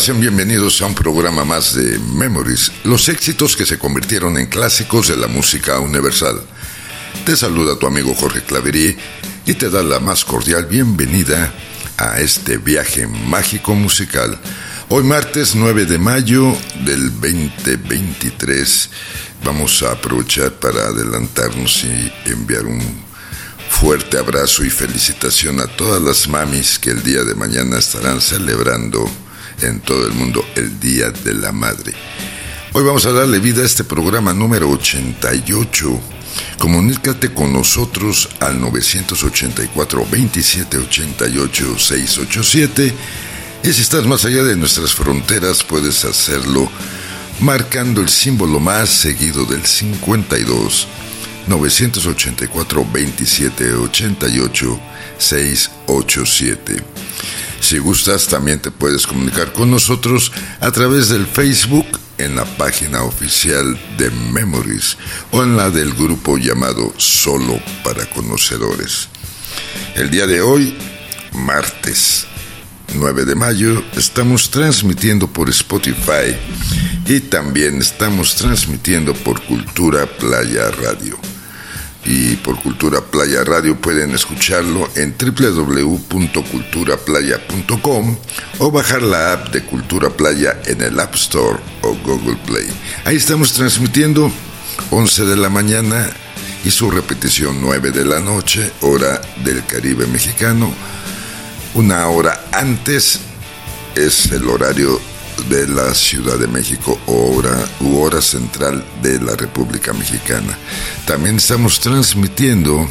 Sean bienvenidos a un programa más de Memories, los éxitos que se convirtieron en clásicos de la música universal. Te saluda tu amigo Jorge Claverí y te da la más cordial bienvenida a este viaje mágico musical. Hoy martes 9 de mayo del 2023 vamos a aprovechar para adelantarnos y enviar un fuerte abrazo y felicitación a todas las mamis que el día de mañana estarán celebrando en todo el mundo el Día de la Madre. Hoy vamos a darle vida a este programa número 88. Comunícate con nosotros al 984 2788 687 y si estás más allá de nuestras fronteras puedes hacerlo marcando el símbolo más seguido del 52 984 2788 687. Si gustas, también te puedes comunicar con nosotros a través del Facebook en la página oficial de Memories o en la del grupo llamado Solo para Conocedores. El día de hoy, martes 9 de mayo, estamos transmitiendo por Spotify y también estamos transmitiendo por Cultura Playa Radio y por Cultura Playa Radio pueden escucharlo en www.culturaplaya.com o bajar la app de Cultura Playa en el App Store o Google Play. Ahí estamos transmitiendo 11 de la mañana y su repetición 9 de la noche, hora del Caribe mexicano. Una hora antes es el horario de la Ciudad de México, hora u hora central de la República Mexicana. También estamos transmitiendo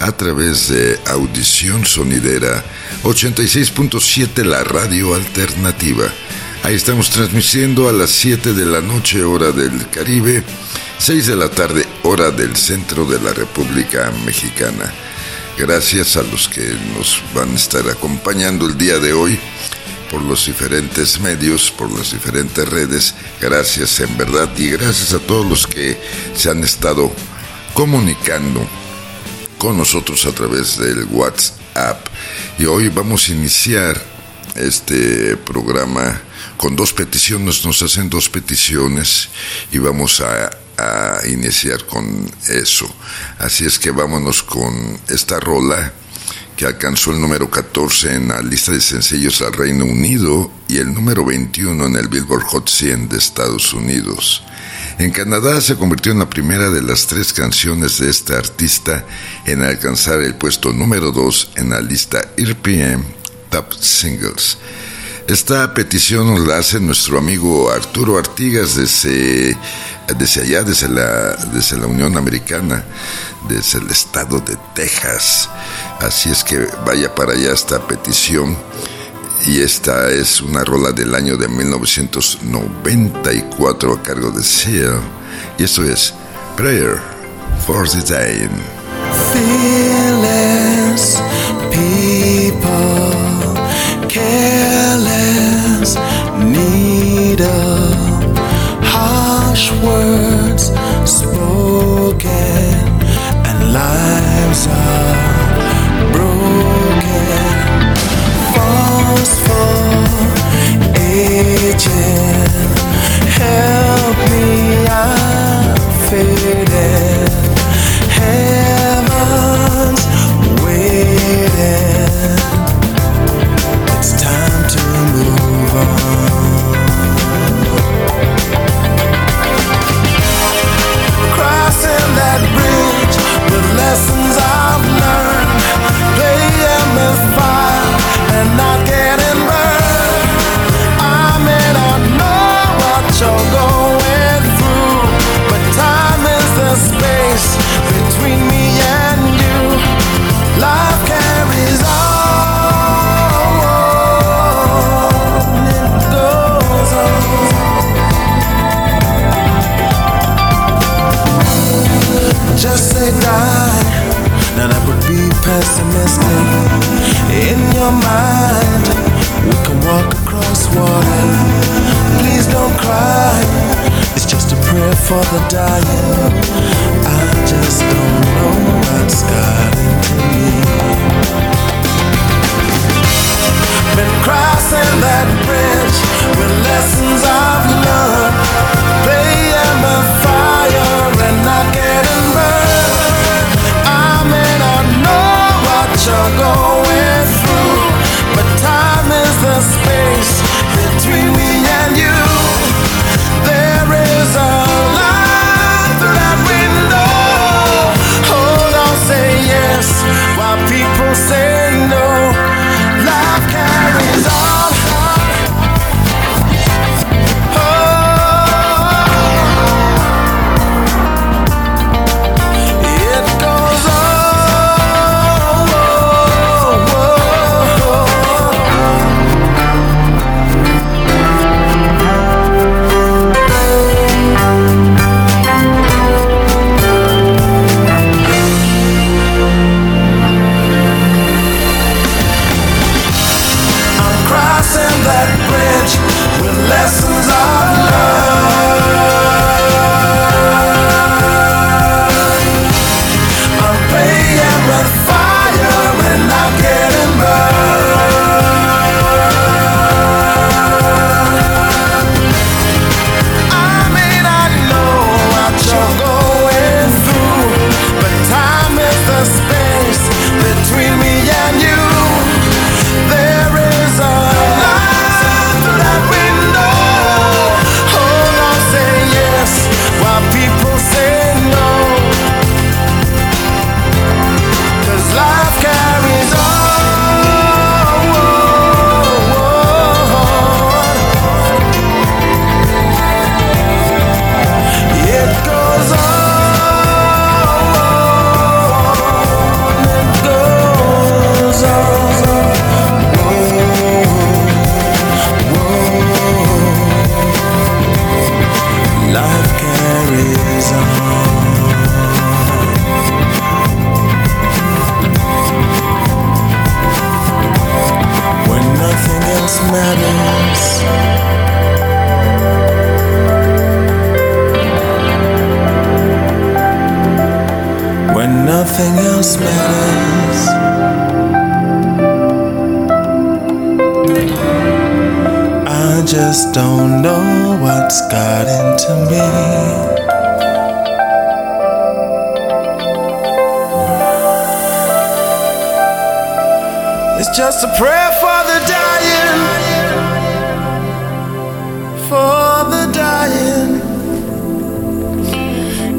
a través de Audición Sonidera 86.7 la radio alternativa. Ahí estamos transmitiendo a las 7 de la noche hora del Caribe, 6 de la tarde hora del centro de la República Mexicana. Gracias a los que nos van a estar acompañando el día de hoy por los diferentes medios, por las diferentes redes. Gracias en verdad y gracias a todos los que se han estado comunicando con nosotros a través del WhatsApp. Y hoy vamos a iniciar este programa con dos peticiones, nos hacen dos peticiones y vamos a, iniciar con eso. Así es que vámonos con esta rola que alcanzó el número 14 en la lista de sencillos al Reino Unido y el número 21 en el Billboard Hot 100 de Estados Unidos. En Canadá se convirtió en la primera de las tres canciones de este artista en alcanzar el puesto número 2 en la lista RPM Top Singles. Esta petición nos la hace nuestro amigo Arturo Artigas desde, desde allá, desde la, desde la Unión Americana, desde el estado de Texas. Así es que vaya para allá esta petición. Y esta es una rola del año de 1994 a cargo de Seal. Y esto es Prayer for the Dying. Fearless people, careless, need of harsh words spoken, and lives are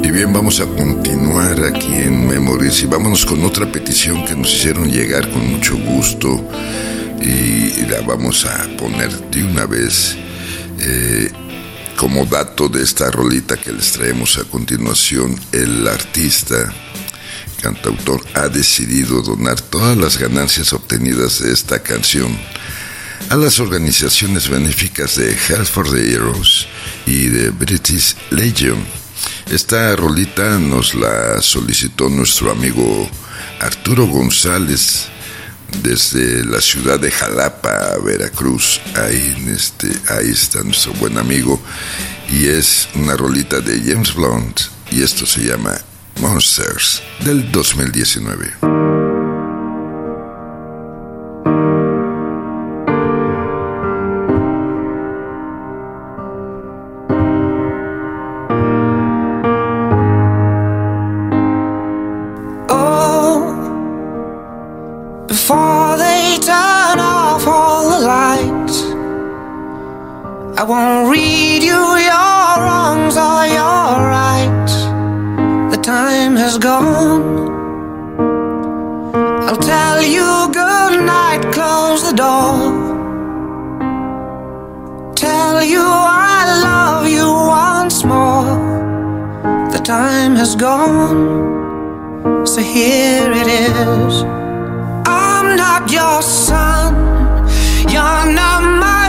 Y bien, vamos a continuar aquí en Memories y vámonos con otra petición que nos hicieron llegar con mucho gusto y la vamos a poner de una vez eh, como dato de esta rolita que les traemos a continuación. El artista, cantautor, ha decidido donar todas las ganancias obtenidas de esta canción a las organizaciones benéficas de Health for the Heroes y de British Legion. Esta rolita nos la solicitó nuestro amigo Arturo González desde la ciudad de Jalapa, Veracruz. Ahí, este, ahí está nuestro buen amigo. Y es una rolita de James Blunt. Y esto se llama Monsters del 2019. Time gone, so here it is. I'm not your son, you're not my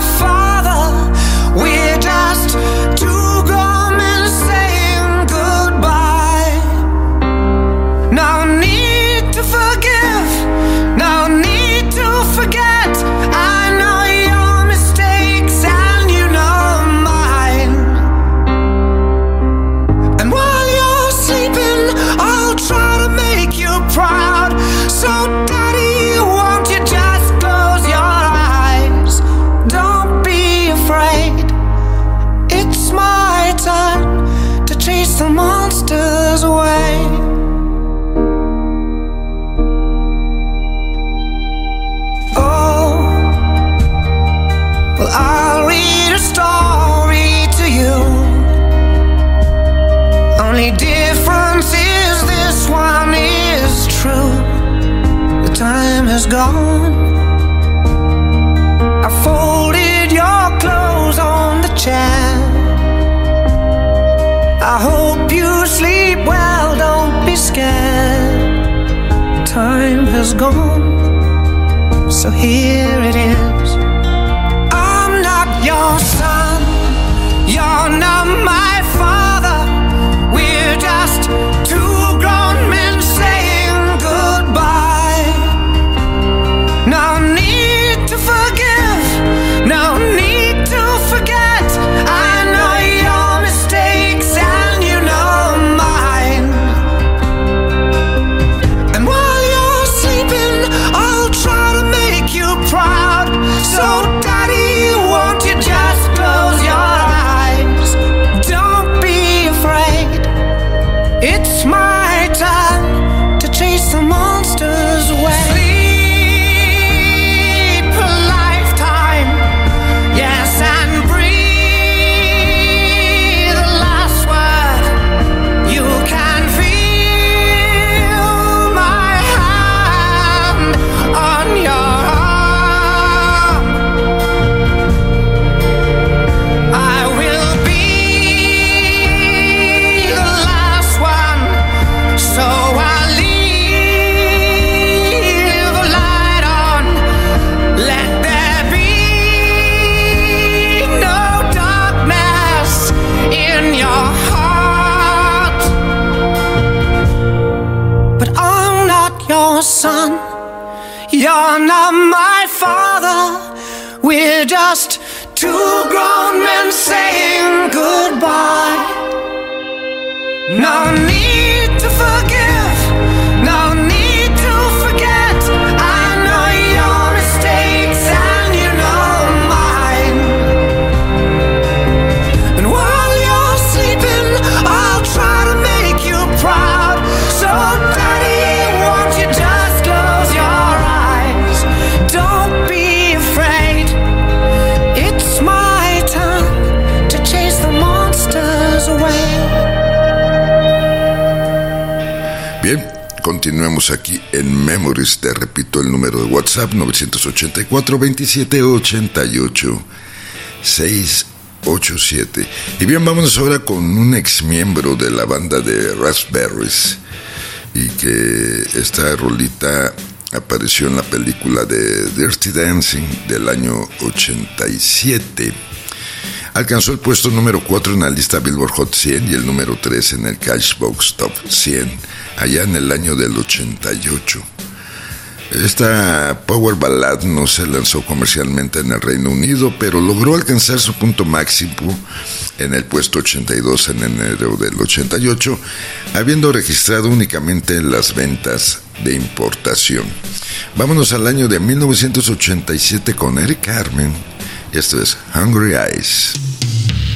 Has gone, so here it is. I'm not your son, you're not my continuemos aquí en Memories. Te repito el número de WhatsApp 984 27 88 687. Y bien, vámonos ahora con un ex miembro de la banda de Raspberries y que esta rolita apareció en la película de Dirty Dancing del año 87. Alcanzó el puesto número 4 en la lista Billboard Hot 100 y el número 3 en el Cashbox Top 100, allá en el año del 88. Esta Power Ballad no se lanzó comercialmente en el Reino Unido, pero logró alcanzar su punto máximo en el puesto 82 en enero del 88, habiendo registrado únicamente las ventas de importación. Vámonos al año de 1987 con Eric Carmen. Esto es Hungry Eyes. Thank you.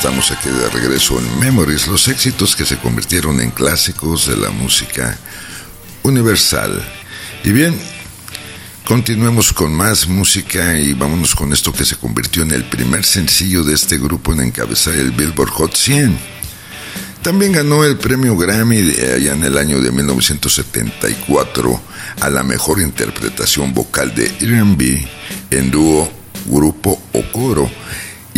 Estamos aquí de regreso en Memories, los éxitos que se convirtieron en clásicos de la música universal. Y bien, continuemos con más música y vámonos con esto que se convirtió en el primer sencillo de este grupo en encabezar el Billboard Hot 100. También ganó el premio Grammy allá en el año de 1974 a la mejor interpretación vocal de R&B en dúo grupo o coro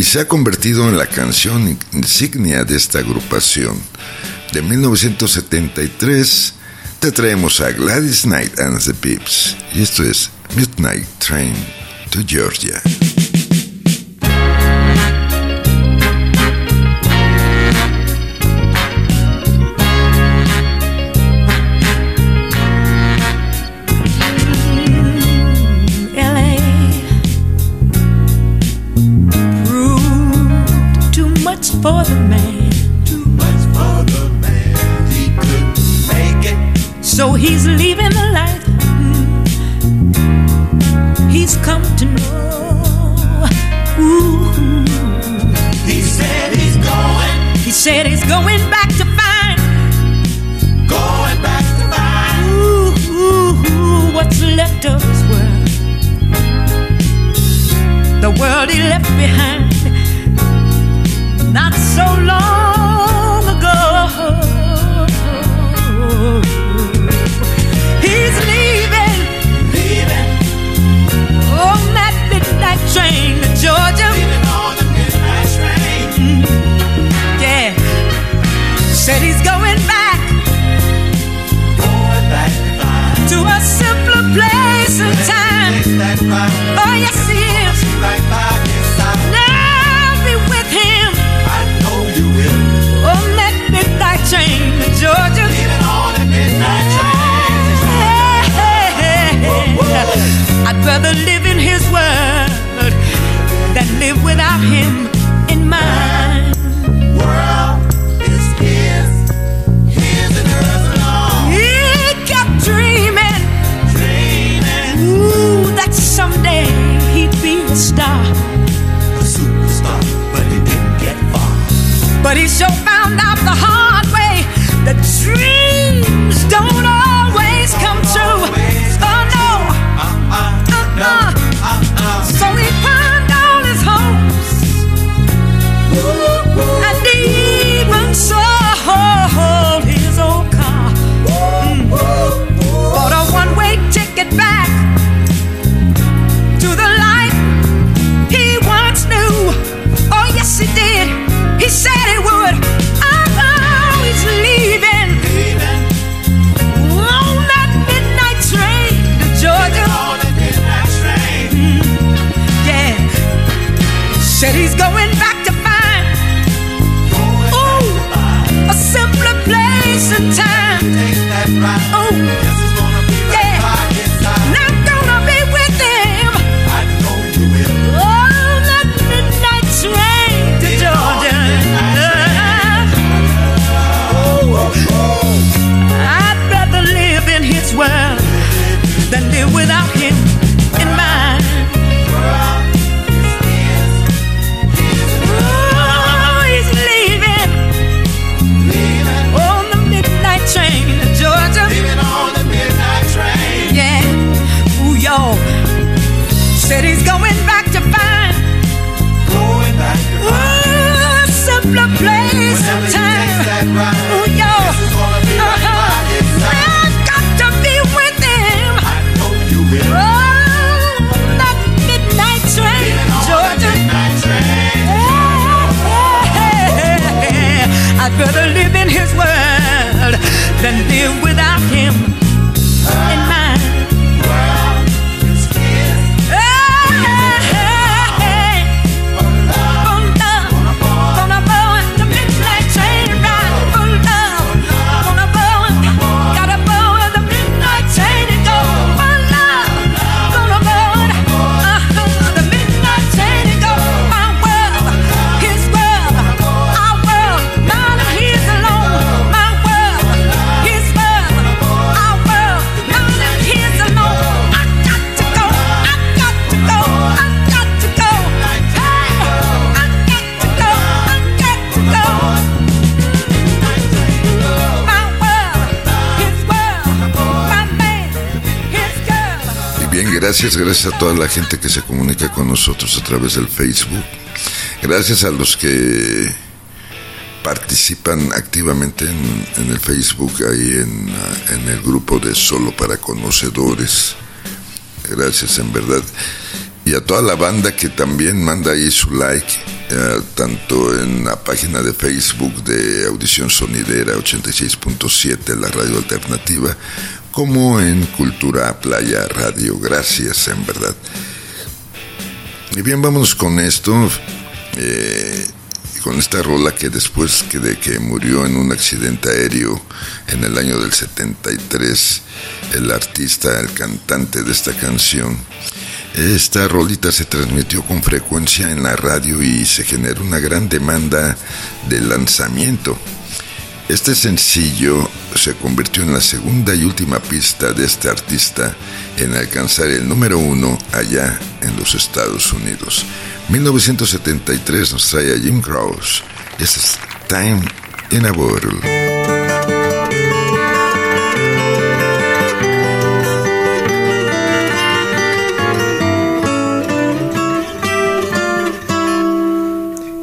y se ha convertido en la canción insignia de esta agrupación. De 1973 te traemos a Gladys Knight and the Pips y esto es Midnight Train to Georgia. For the man. Too much for the man. He couldn't make it. So he's leaving the light. Mm. He's come to know. Ooh. He said he's going. He said he's going back to find. Going back to find. Ooh, ooh, ooh, what's left of his world. The world he left behind not so long ago. He's leaving, leaving on that midnight train to Georgia. Leaving on the midnight train. Mm. Yeah, said he's going back, going back to, to a simpler place and time. Live without him gracias, gracias a toda la gente que se comunica con nosotros a través del Facebook. Gracias a los que participan activamente en, el Facebook, ahí en, en el grupo de Solo para Conocedores. Gracias, en verdad. y a toda la banda que también manda ahí su like, eh, tanto en la página de Facebook de Audición Sonidera 86.7, la radio alternativa, como en Cultura Playa Radio. Gracias, en verdad. Y bien, vámonos con esto. eh, con esta rola que después que de que murió en un accidente aéreo en el año del 73, el artista, el cantante de esta canción, esta rolita se transmitió con frecuencia en la radio y se generó una gran demanda de lanzamiento. Este sencillo se convirtió en la segunda y última pista de este artista en alcanzar el número uno allá en los Estados Unidos. 1973 nos trae a Jim Croce. This is Time in a Bottle.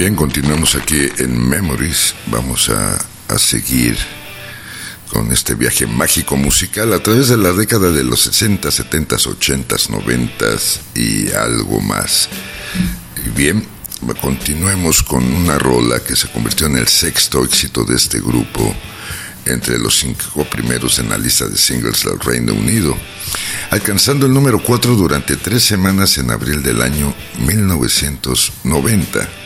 Bien, continuamos aquí en Memories. Vamos a, a seguir con este viaje mágico musical a través de la década de los 60, 70, 80, 90 y algo más. Bien, continuemos con una rola que se convirtió en el sexto éxito de este grupo entre los cinco primeros en la lista de singles del Reino Unido, alcanzando el número 4 durante tres semanas en abril del año 1990.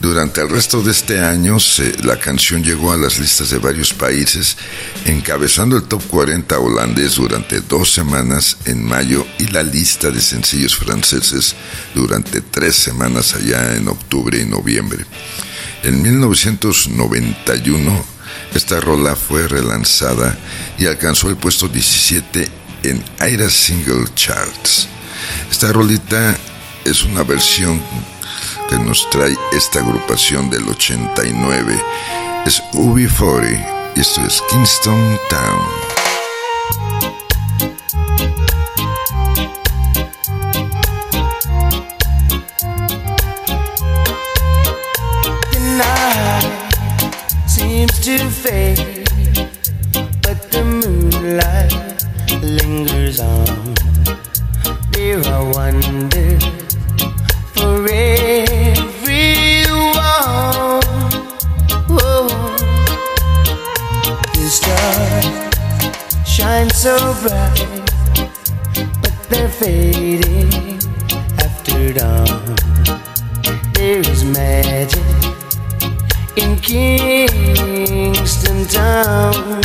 Durante el resto de este año, la canción llegó a las listas de varios países, encabezando el top 40 holandés durante dos semanas en mayo y la lista de sencillos franceses durante tres semanas allá en octubre y noviembre. En 1991, esta rola fue relanzada y alcanzó el puesto 17 en Aira Single Charts. Esta rolita es una versión que nos trae esta agrupación del 89. Es UB40 y esto es Kingston Town. To fade, but the moonlight lingers on. There are wonders so bright, but they're fading after dawn. There is magic in Kingston Town.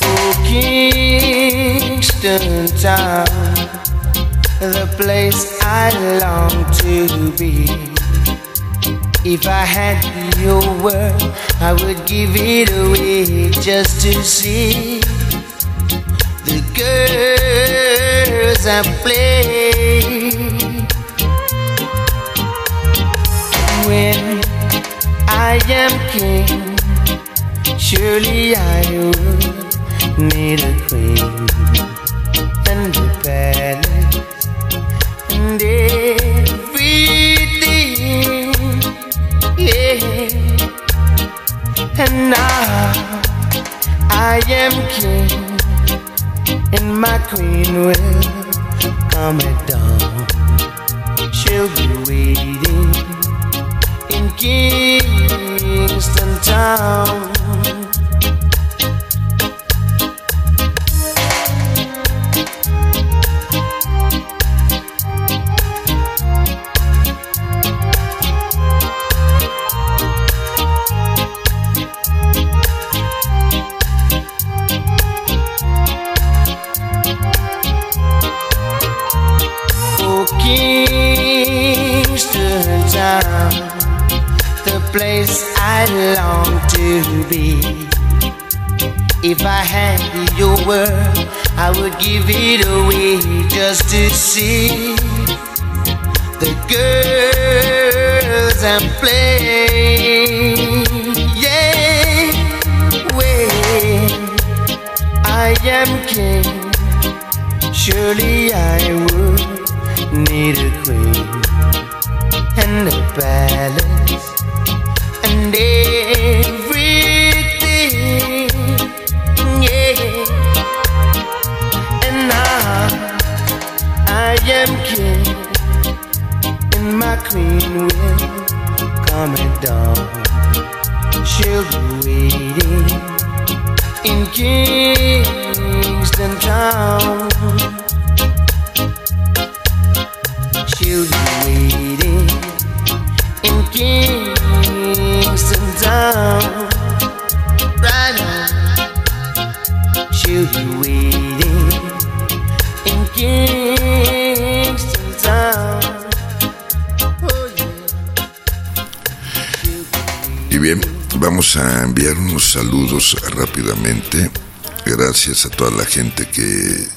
Oh, Kingston Town, the place I long to be. If I had your word, I would give it away just to see the girls I play. When I am king, surely I would need a queen and now I am king, and my queen will come at dawn. She'll be waiting in Kingston Town. Word, I would give it away just to see the girls I'm playing. Yeah, when I am king. Surely I would need a queen and a palace and everything. Am king, and my queen will come at dawn. She'll be waiting in Kingston Town. A enviar unos saludos rápidamente. Gracias a toda la gente que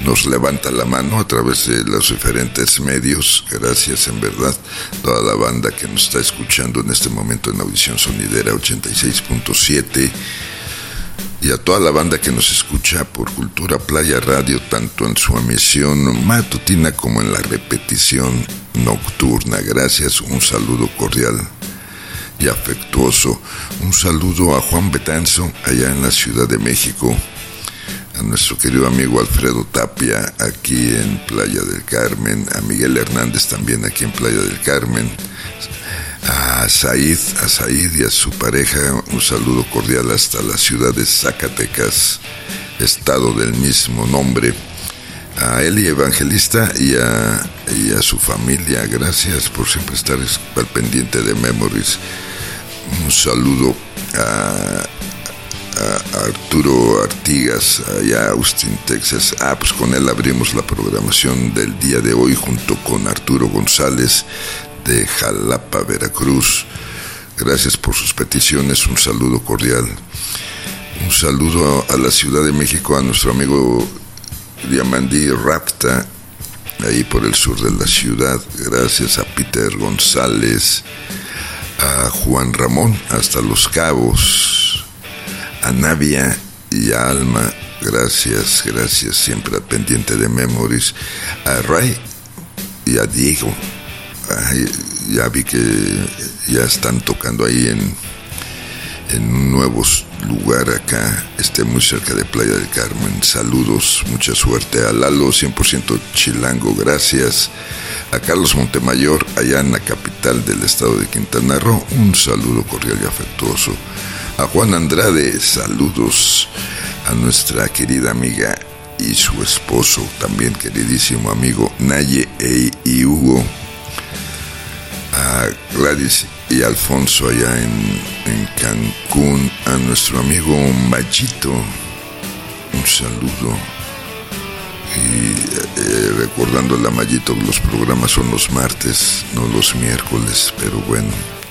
nos levanta la mano a través de los diferentes medios. Gracias en verdad. Toda la banda que nos está escuchando en este momento en Audición Sonidera 86.7 y a toda la banda que nos escucha por Cultura Playa Radio, tanto en su emisión matutina como en la repetición nocturna. Gracias, un saludo cordial afectuoso. Un saludo a Juan Betanzo, allá en la Ciudad de México, a nuestro querido amigo Alfredo Tapia, aquí en Playa del Carmen, a Miguel Hernández también aquí en Playa del Carmen, a Said, a Said y a su pareja, un saludo cordial hasta la ciudad de Zacatecas, estado del mismo nombre. A Eli Evangelista y a, y a su familia, gracias por siempre estar al pendiente de Memories. Un saludo a, a Arturo Artigas, allá Austin, Texas. Ah, pues con él abrimos la programación del día de hoy junto con Arturo González de Jalapa, Veracruz. Gracias por sus peticiones, un saludo cordial. Un saludo a la Ciudad de México, a nuestro amigo Diamandí Rapta, ahí por el sur de la ciudad. Gracias a Peter González, a Juan Ramón, hasta Los Cabos, a Navia y a Alma. Gracias, gracias, siempre al pendiente de Memories. A Ray y a Diego. Ya vi que ya están tocando ahí en, en un nuevo lugar acá, este muy cerca de Playa del Carmen. Saludos, mucha suerte a Lalo, 100% chilango, gracias. A Carlos Montemayor, allá en la capital del estado de Quintana Roo, un saludo cordial y afectuoso. A Juan Andrade, saludos. A nuestra querida amiga y su esposo, también queridísimo amigo Naye e- y Hugo. a Gladys y Alfonso allá en, en Cancún, a nuestro amigo Machito, un saludo. Y eh, recordando a Mayito, los programas son los martes, no los miércoles, pero bueno,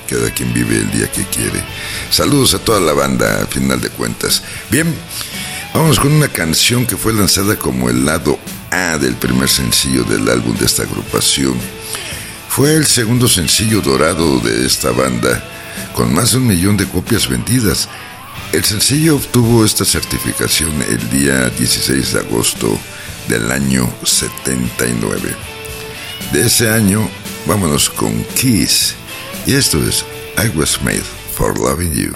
cada quien vive el día que quiere. Saludos a toda la banda, a final de cuentas. Bien, vamos con una canción que fue lanzada como el lado A del primer sencillo del álbum de esta agrupación. Fue el segundo sencillo dorado de esta banda, con más de un millón de copias vendidas. El sencillo obtuvo esta certificación el día 16 de agosto del año 79. De ese año, vámonos con Kiss. Y esto es I Was Made for Loving You.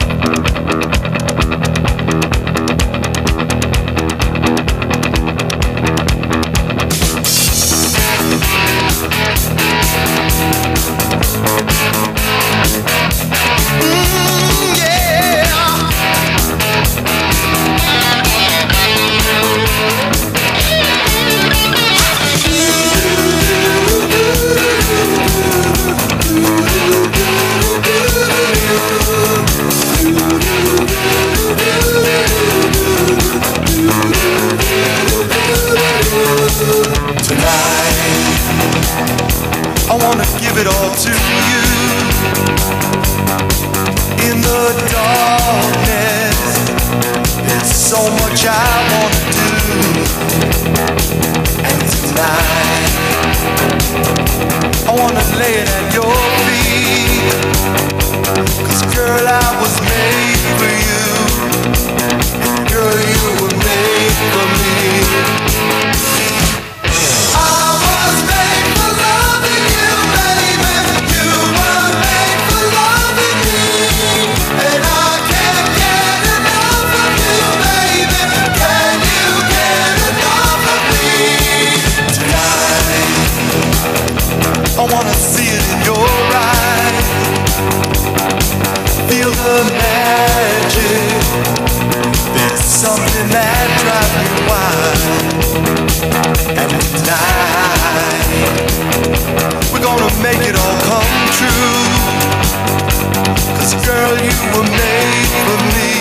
were made for me.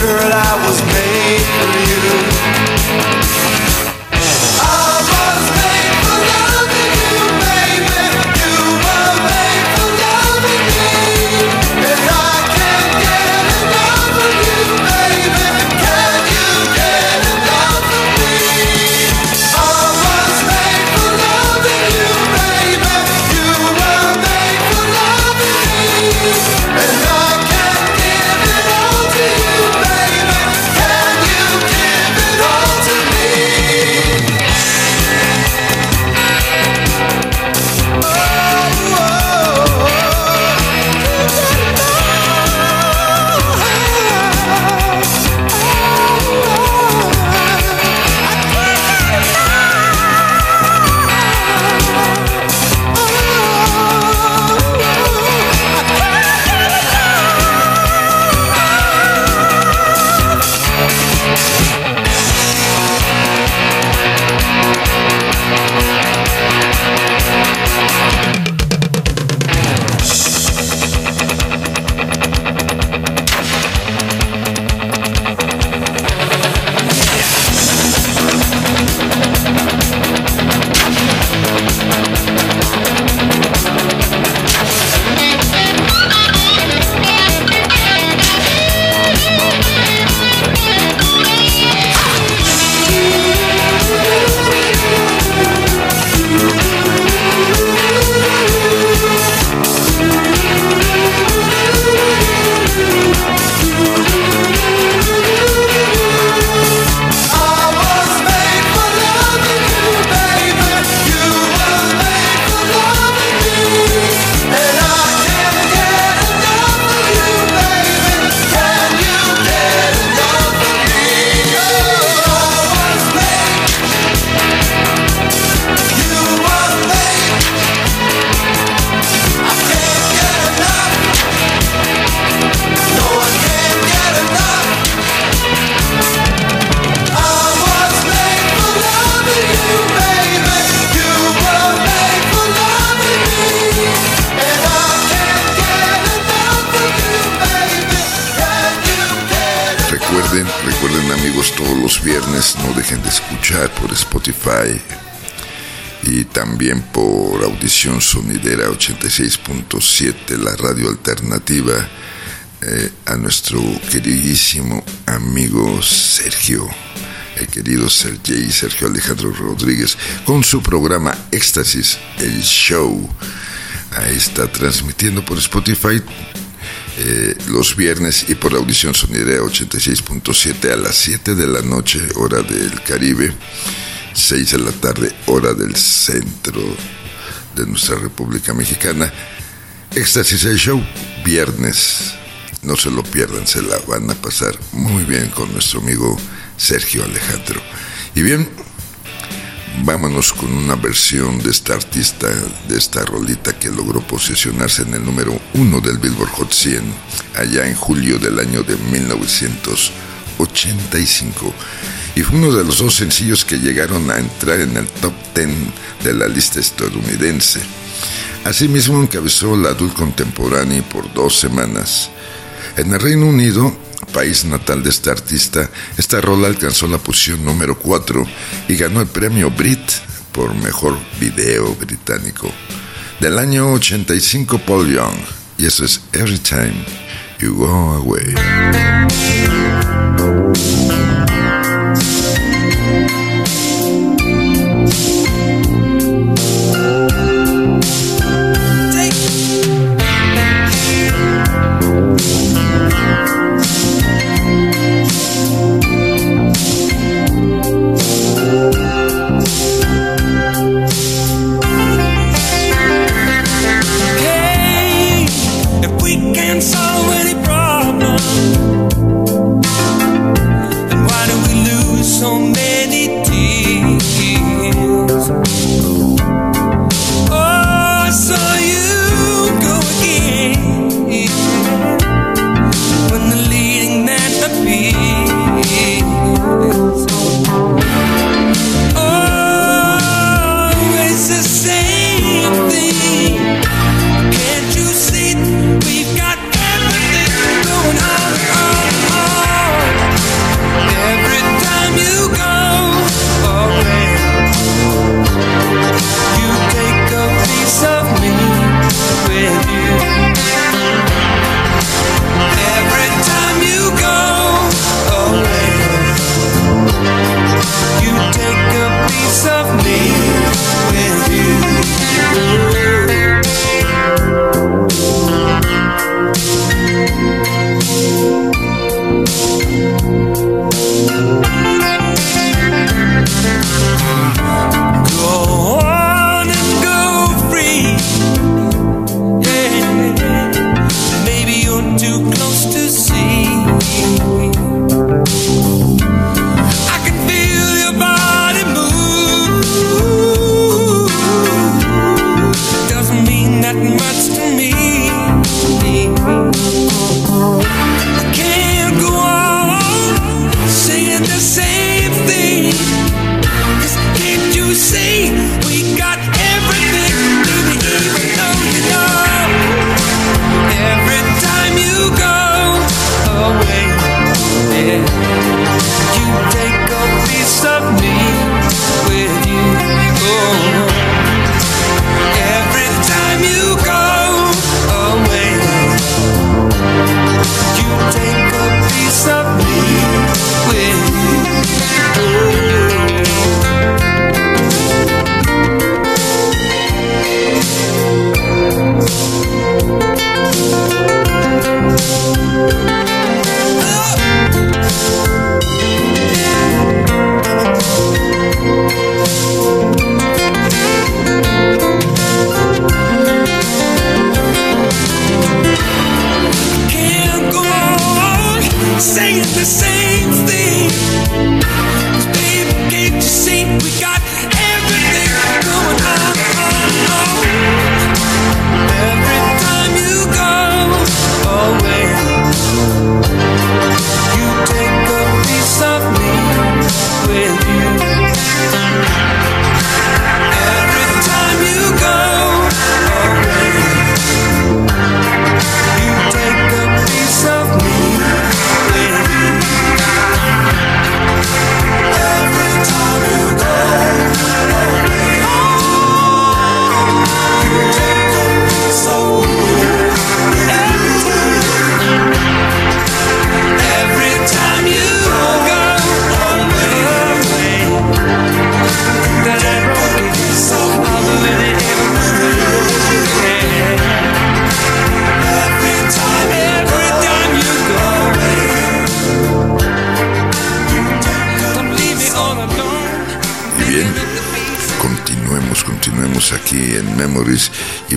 Girl, I Y también por Audición Sonidera 86.7, la radio alternativa, eh, a nuestro queridísimo amigo Sergio, el querido Sergey Sergio Alejandro Rodríguez, con su programa Éxtasis, el show. Ahí está transmitiendo por Spotify eh, los viernes y por Audición Sonidera 86.7 a las 7 de la noche, hora del Caribe, 6 de la tarde, hora del centro de nuestra República Mexicana. Éxtasis el show, viernes. No se lo pierdan, se la van a pasar muy bien con nuestro amigo Sergio Alejandro. Y bien, vámonos con una versión de esta artista, de esta rolita que logró posicionarse en el número uno del Billboard Hot 100 allá en julio del año de 1985. Y fue uno de los dos sencillos que llegaron a entrar en el top 10 de la lista estadounidense. Asimismo encabezó la Adult Contemporánea por dos semanas. En el Reino Unido país natal de este artista, esta rola alcanzó la posición número 4 y ganó el premio Brit por mejor video británico. Del año 85 Paul Young, y eso es Every Time You Go Away.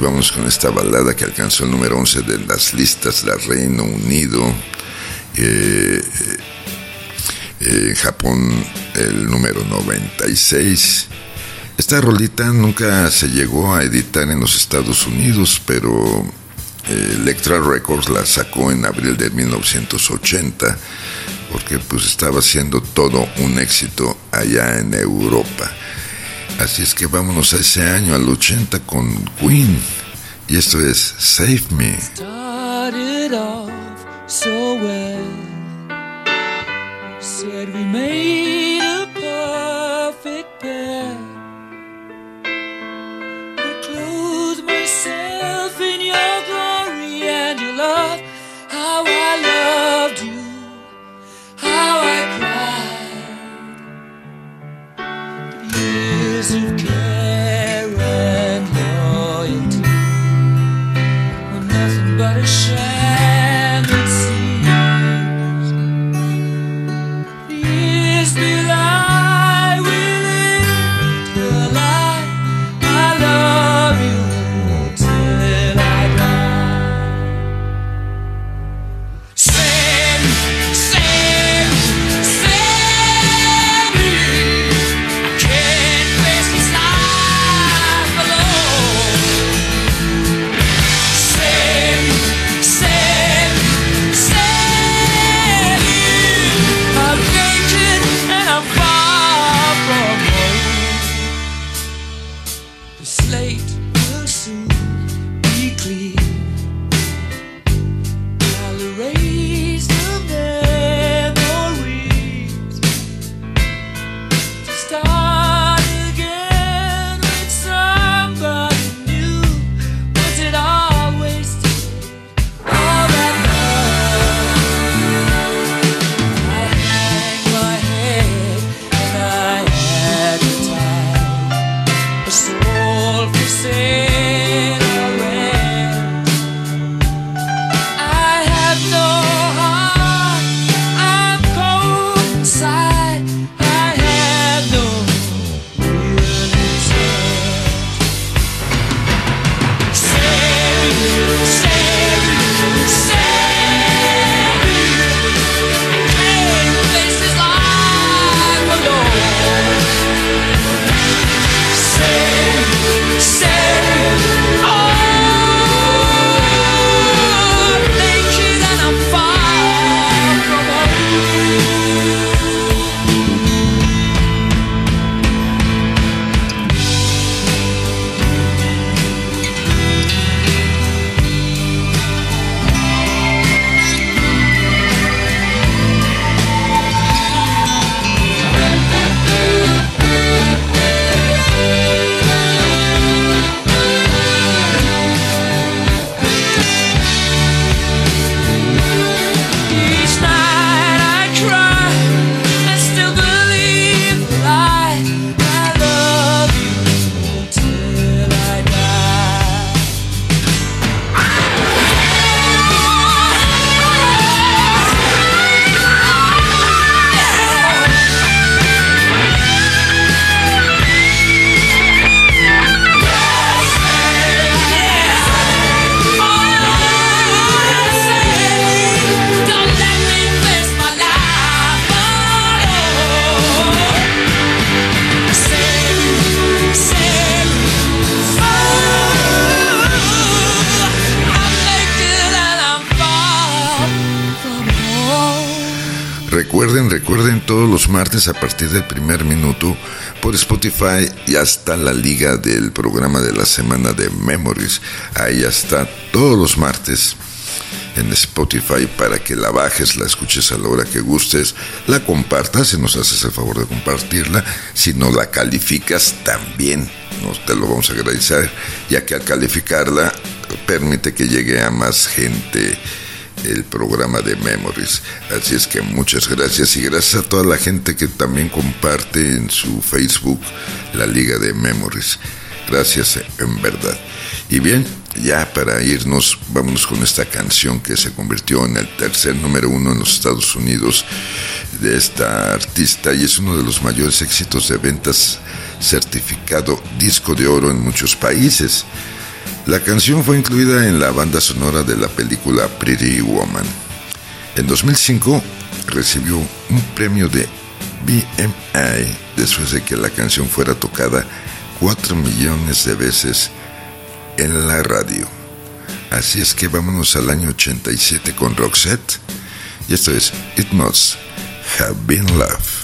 Vamos con esta balada que alcanzó el número 11 de las listas del Reino Unido. Eh, eh, en Japón el número 96. Esta rolita nunca se llegó a editar en los Estados Unidos, pero eh, Electra Records la sacó en abril de 1980 porque pues estaba siendo todo un éxito allá en Europa. Así es que vámonos a ese año, al 80 con Queen. Y esto es Save Me. A partir del primer minuto por Spotify y hasta la liga del programa de la semana de Memories. Ahí está todos los martes en Spotify para que la bajes, la escuches a la hora que gustes, la compartas si nos haces el favor de compartirla, si no la calificas también nos te lo vamos a agradecer, ya que al calificarla permite que llegue a más gente el programa de Memories. Así es que muchas gracias y gracias a toda la gente que también comparte en su Facebook la Liga de Memories. Gracias en verdad. Y bien, ya para irnos, vámonos con esta canción que se convirtió en el tercer número uno en los Estados Unidos de esta artista y es uno de los mayores éxitos de ventas certificado disco de oro en muchos países. La canción fue incluida en la banda sonora de la película Pretty Woman. En 2005 recibió un premio de BMI después de que la canción fuera tocada 4 millones de veces en la radio. Así es que vámonos al año 87 con Roxette. Y esto es It Must Have Been Love.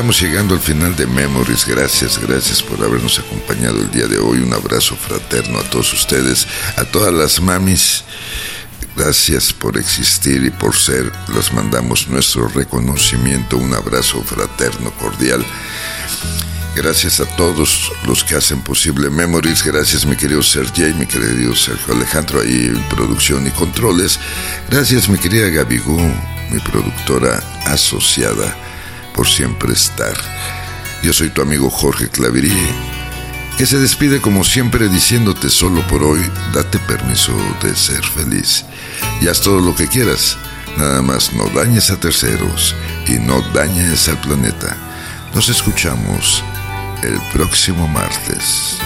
estamos llegando al final de Memories. Gracias, gracias por habernos acompañado el día de hoy. Un abrazo fraterno a todos ustedes, a todas las mamis. Gracias por existir y por ser. Les mandamos nuestro reconocimiento, un abrazo fraterno cordial. Gracias a todos los que hacen posible Memories. Gracias, mi querido Sergey, mi querido Sergio Alejandro, ahí en producción y controles. Gracias, mi querida Gabigú, mi productora asociada por siempre estar. Yo soy tu amigo Jorge Claverie, que se despide como siempre diciéndote solo por hoy, date permiso de ser feliz y haz todo lo que quieras. Nada más no dañes a terceros y no dañes al planeta. Nos escuchamos el próximo martes.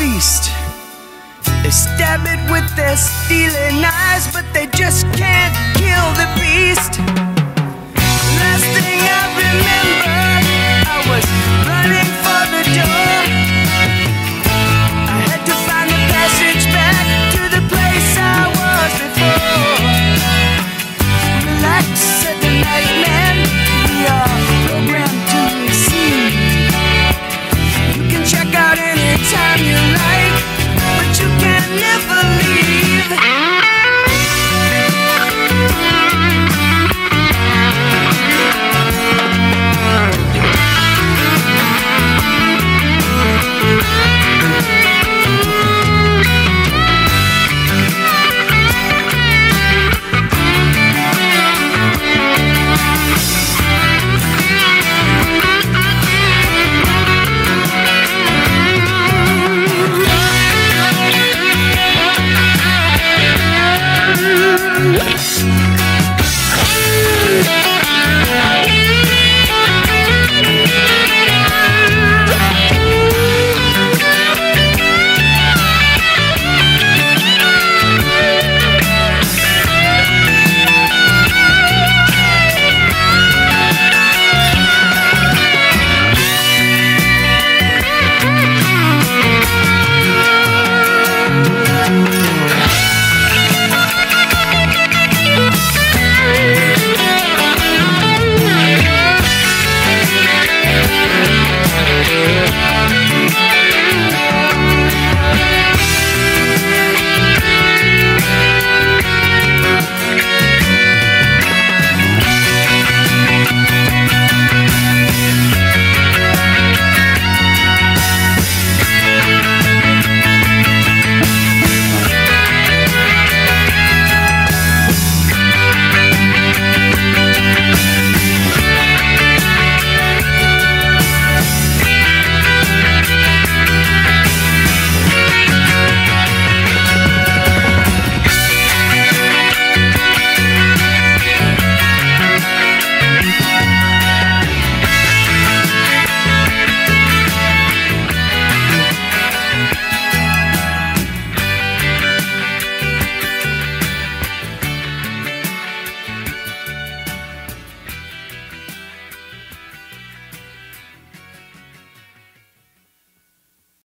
Fiz